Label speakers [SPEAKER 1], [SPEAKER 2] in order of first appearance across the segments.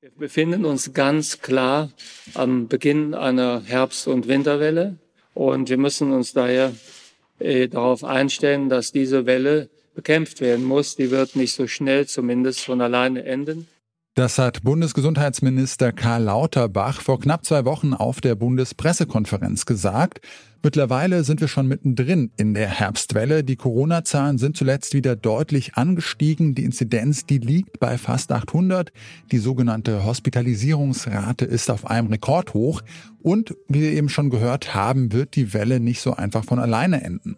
[SPEAKER 1] Wir befinden uns ganz klar am Beginn einer Herbst- und Winterwelle und wir müssen uns daher äh, darauf einstellen, dass diese Welle bekämpft werden muss. Die wird nicht so schnell zumindest von alleine enden.
[SPEAKER 2] Das hat Bundesgesundheitsminister Karl Lauterbach vor knapp zwei Wochen auf der Bundespressekonferenz gesagt. Mittlerweile sind wir schon mittendrin in der Herbstwelle. Die Corona-Zahlen sind zuletzt wieder deutlich angestiegen. Die Inzidenz, die liegt bei fast 800. Die sogenannte Hospitalisierungsrate ist auf einem Rekordhoch. Und wie wir eben schon gehört haben, wird die Welle nicht so einfach von alleine enden.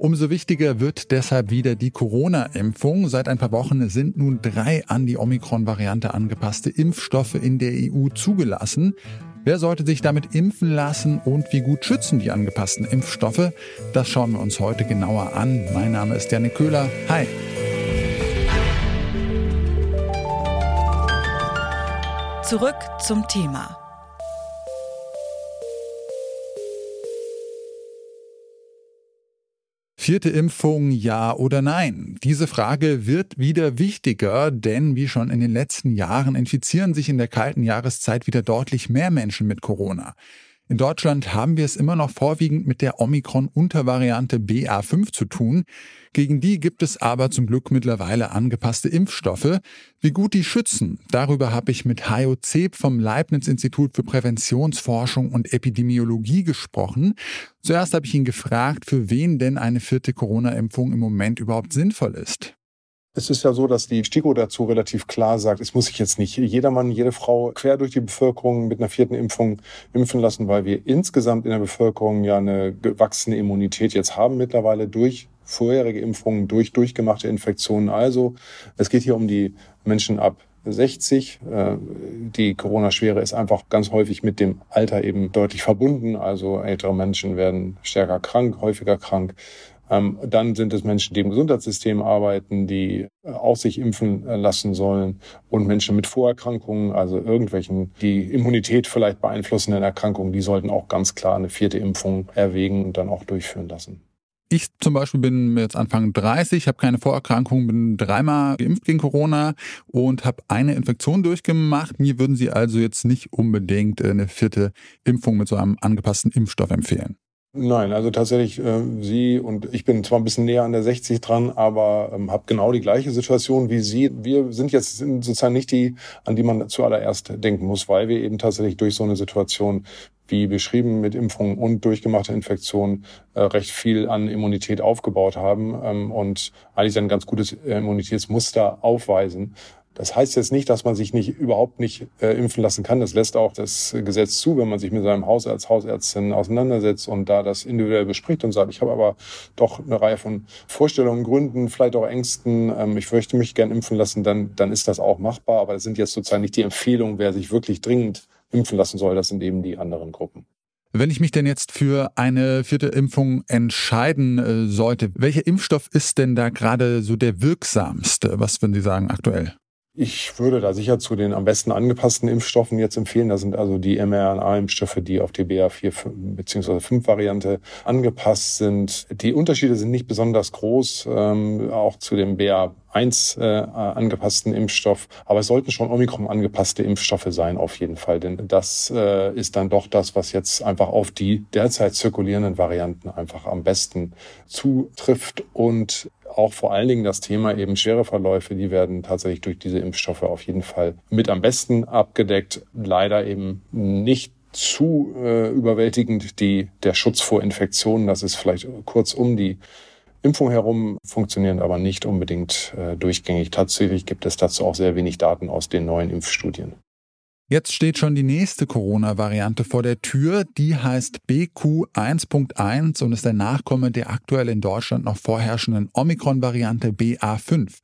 [SPEAKER 2] Umso wichtiger wird deshalb wieder die Corona-Impfung. Seit ein paar Wochen sind nun drei an die Omikron-Variante angepasste Impfstoffe in der EU zugelassen. Wer sollte sich damit impfen lassen und wie gut schützen die angepassten Impfstoffe? Das schauen wir uns heute genauer an. Mein Name ist Janik Köhler. Hi.
[SPEAKER 3] Zurück zum Thema.
[SPEAKER 2] Vierte Impfung ja oder nein? Diese Frage wird wieder wichtiger, denn wie schon in den letzten Jahren infizieren sich in der kalten Jahreszeit wieder deutlich mehr Menschen mit Corona. In Deutschland haben wir es immer noch vorwiegend mit der Omikron-Untervariante BA5 zu tun. Gegen die gibt es aber zum Glück mittlerweile angepasste Impfstoffe. Wie gut die schützen, darüber habe ich mit Hajo Zeb vom Leibniz-Institut für Präventionsforschung und Epidemiologie gesprochen. Zuerst habe ich ihn gefragt, für wen denn eine vierte Corona-Impfung im Moment überhaupt sinnvoll ist.
[SPEAKER 4] Es ist ja so, dass die STIKO dazu relativ klar sagt, es muss sich jetzt nicht jedermann, jede Frau quer durch die Bevölkerung mit einer vierten Impfung impfen lassen, weil wir insgesamt in der Bevölkerung ja eine gewachsene Immunität jetzt haben mittlerweile durch vorherige Impfungen, durch durchgemachte Infektionen. Also es geht hier um die Menschen ab 60. Äh, die Corona-Schwere ist einfach ganz häufig mit dem Alter eben deutlich verbunden. Also ältere Menschen werden stärker krank, häufiger krank. Ähm, dann sind es Menschen, die im Gesundheitssystem arbeiten, die äh, auch sich impfen äh, lassen sollen und Menschen mit Vorerkrankungen, also irgendwelchen, die Immunität vielleicht beeinflussenden Erkrankungen, die sollten auch ganz klar eine vierte Impfung erwägen und dann auch durchführen lassen.
[SPEAKER 2] Ich zum Beispiel bin jetzt Anfang 30, habe keine Vorerkrankungen, bin dreimal geimpft gegen Corona und habe eine Infektion durchgemacht. Mir würden Sie also jetzt nicht unbedingt eine vierte Impfung mit so einem angepassten Impfstoff empfehlen.
[SPEAKER 4] Nein, also tatsächlich äh, Sie und ich bin zwar ein bisschen näher an der 60 dran, aber ähm, habe genau die gleiche Situation wie Sie. Wir sind jetzt sozusagen nicht die, an die man zuallererst denken muss, weil wir eben tatsächlich durch so eine Situation wie beschrieben mit Impfungen und durchgemachte Infektionen äh, recht viel an Immunität aufgebaut haben ähm, und eigentlich ein ganz gutes Immunitätsmuster aufweisen. Das heißt jetzt nicht, dass man sich nicht überhaupt nicht äh, impfen lassen kann. Das lässt auch das Gesetz zu, wenn man sich mit seinem Hausarzt, Hausärztin auseinandersetzt und da das individuell bespricht und sagt, ich habe aber doch eine Reihe von Vorstellungen, Gründen, vielleicht auch Ängsten, ähm, ich möchte mich gern impfen lassen, dann, dann ist das auch machbar. Aber das sind jetzt sozusagen nicht die Empfehlungen, wer sich wirklich dringend impfen lassen soll. Das sind eben die anderen Gruppen.
[SPEAKER 2] Wenn ich mich denn jetzt für eine vierte Impfung entscheiden äh, sollte, welcher Impfstoff ist denn da gerade so der wirksamste? Was würden Sie sagen aktuell?
[SPEAKER 4] Ich würde da sicher zu den am besten angepassten Impfstoffen jetzt empfehlen. Das sind also die mRNA-Impfstoffe, die auf die BA4 bzw. 5 Variante angepasst sind. Die Unterschiede sind nicht besonders groß, ähm, auch zu dem BA1 äh, angepassten Impfstoff. Aber es sollten schon Omikron angepasste Impfstoffe sein, auf jeden Fall. Denn das äh, ist dann doch das, was jetzt einfach auf die derzeit zirkulierenden Varianten einfach am besten zutrifft und auch vor allen Dingen das Thema eben schwere Verläufe, die werden tatsächlich durch diese Impfstoffe auf jeden Fall mit am besten abgedeckt. Leider eben nicht zu äh, überwältigend die, der Schutz vor Infektionen. Das ist vielleicht kurz um die Impfung herum, funktionieren aber nicht unbedingt äh, durchgängig. Tatsächlich gibt es dazu auch sehr wenig Daten aus den neuen Impfstudien.
[SPEAKER 2] Jetzt steht schon die nächste Corona-Variante vor der Tür. Die heißt BQ1.1 und ist der Nachkomme der aktuell in Deutschland noch vorherrschenden Omikron-Variante BA5.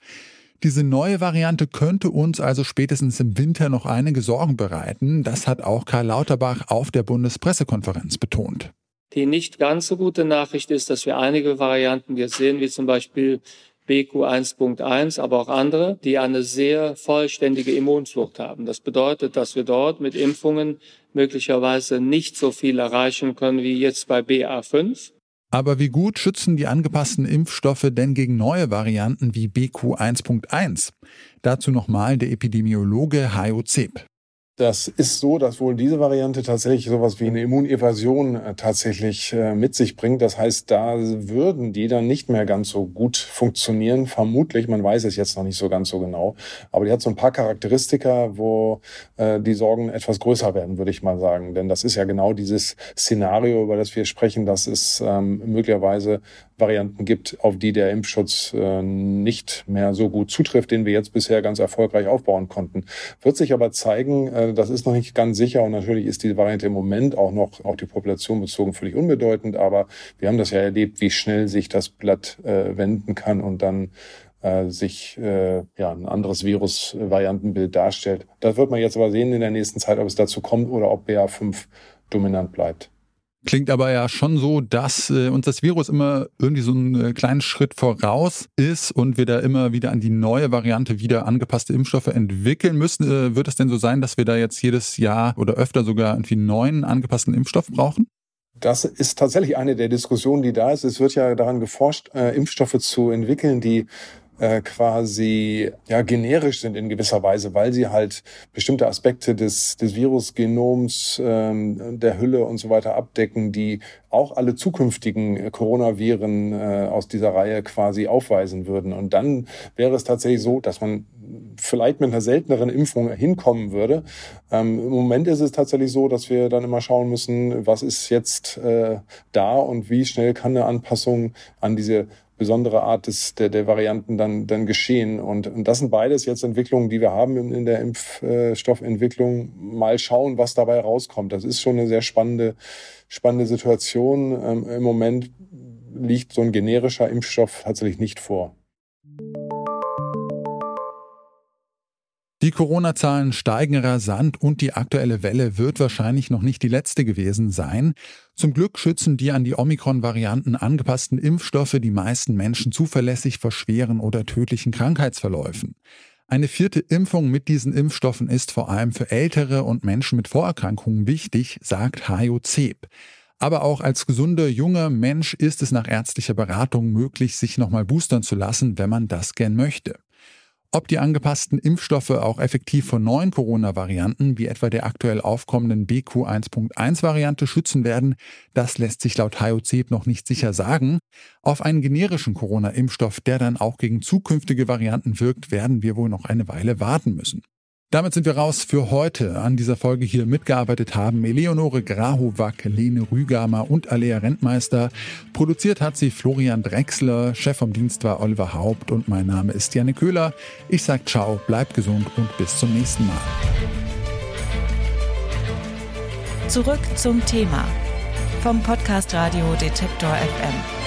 [SPEAKER 2] Diese neue Variante könnte uns also spätestens im Winter noch einige Sorgen bereiten. Das hat auch Karl Lauterbach auf der Bundespressekonferenz betont.
[SPEAKER 1] Die nicht ganz so gute Nachricht ist, dass wir einige Varianten jetzt sehen, wie zum Beispiel BQ1.1, aber auch andere, die eine sehr vollständige Immunflucht haben. Das bedeutet, dass wir dort mit Impfungen möglicherweise nicht so viel erreichen können wie jetzt bei BA5.
[SPEAKER 2] Aber wie gut schützen die angepassten Impfstoffe denn gegen neue Varianten wie BQ1.1? Dazu nochmal der Epidemiologe Hayo Zeb.
[SPEAKER 4] Das ist so, dass wohl diese Variante tatsächlich sowas wie eine Immunevasion äh, tatsächlich äh, mit sich bringt. Das heißt, da würden die dann nicht mehr ganz so gut funktionieren. Vermutlich, man weiß es jetzt noch nicht so ganz so genau. Aber die hat so ein paar Charakteristika, wo äh, die Sorgen etwas größer werden, würde ich mal sagen. Denn das ist ja genau dieses Szenario, über das wir sprechen, dass es ähm, möglicherweise Varianten gibt, auf die der Impfschutz äh, nicht mehr so gut zutrifft, den wir jetzt bisher ganz erfolgreich aufbauen konnten. Wird sich aber zeigen, äh, das ist noch nicht ganz sicher und natürlich ist diese Variante im Moment auch noch auf die Population bezogen völlig unbedeutend, aber wir haben das ja erlebt, wie schnell sich das Blatt äh, wenden kann und dann äh, sich äh, ja, ein anderes Virus-Variantenbild darstellt. Das wird man jetzt aber sehen in der nächsten Zeit, ob es dazu kommt oder ob BA5 dominant bleibt.
[SPEAKER 2] Klingt aber ja schon so, dass äh, uns das Virus immer irgendwie so einen äh, kleinen Schritt voraus ist und wir da immer wieder an die neue Variante wieder angepasste Impfstoffe entwickeln müssen. Äh, wird es denn so sein, dass wir da jetzt jedes Jahr oder öfter sogar irgendwie neuen angepassten Impfstoff brauchen?
[SPEAKER 4] Das ist tatsächlich eine der Diskussionen, die da ist. Es wird ja daran geforscht, äh, Impfstoffe zu entwickeln, die äh, quasi ja generisch sind in gewisser Weise, weil sie halt bestimmte Aspekte des, des Virusgenoms, ähm, der Hülle und so weiter abdecken, die auch alle zukünftigen Coronaviren äh, aus dieser Reihe quasi aufweisen würden. Und dann wäre es tatsächlich so, dass man vielleicht mit einer selteneren Impfung hinkommen würde. Ähm, Im Moment ist es tatsächlich so, dass wir dann immer schauen müssen, was ist jetzt äh, da und wie schnell kann eine Anpassung an diese besondere Art des, der, der Varianten dann, dann geschehen. Und, und das sind beides jetzt Entwicklungen, die wir haben in, in der Impfstoffentwicklung. Mal schauen, was dabei rauskommt. Das ist schon eine sehr spannende, spannende Situation. Ähm, Im Moment liegt so ein generischer Impfstoff tatsächlich nicht vor.
[SPEAKER 2] Die Corona-Zahlen steigen rasant und die aktuelle Welle wird wahrscheinlich noch nicht die letzte gewesen sein. Zum Glück schützen die an die Omikron-Varianten angepassten Impfstoffe die meisten Menschen zuverlässig vor schweren oder tödlichen Krankheitsverläufen. Eine vierte Impfung mit diesen Impfstoffen ist vor allem für Ältere und Menschen mit Vorerkrankungen wichtig, sagt Hajo Zeb. Aber auch als gesunder junger Mensch ist es nach ärztlicher Beratung möglich, sich nochmal boostern zu lassen, wenn man das gern möchte. Ob die angepassten Impfstoffe auch effektiv vor neuen Corona-Varianten, wie etwa der aktuell aufkommenden BQ1.1-Variante, schützen werden, das lässt sich laut HOC noch nicht sicher sagen. Auf einen generischen Corona-Impfstoff, der dann auch gegen zukünftige Varianten wirkt, werden wir wohl noch eine Weile warten müssen. Damit sind wir raus für heute. An dieser Folge hier mitgearbeitet haben Eleonore Grahowack, Lene Rügamer und Alea Rentmeister. Produziert hat sie Florian Drexler, Chef vom Dienst war Oliver Haupt und mein Name ist Janne Köhler. Ich sag ciao, bleibt gesund und bis zum nächsten Mal.
[SPEAKER 3] Zurück zum Thema vom Podcast Radio Detektor FM.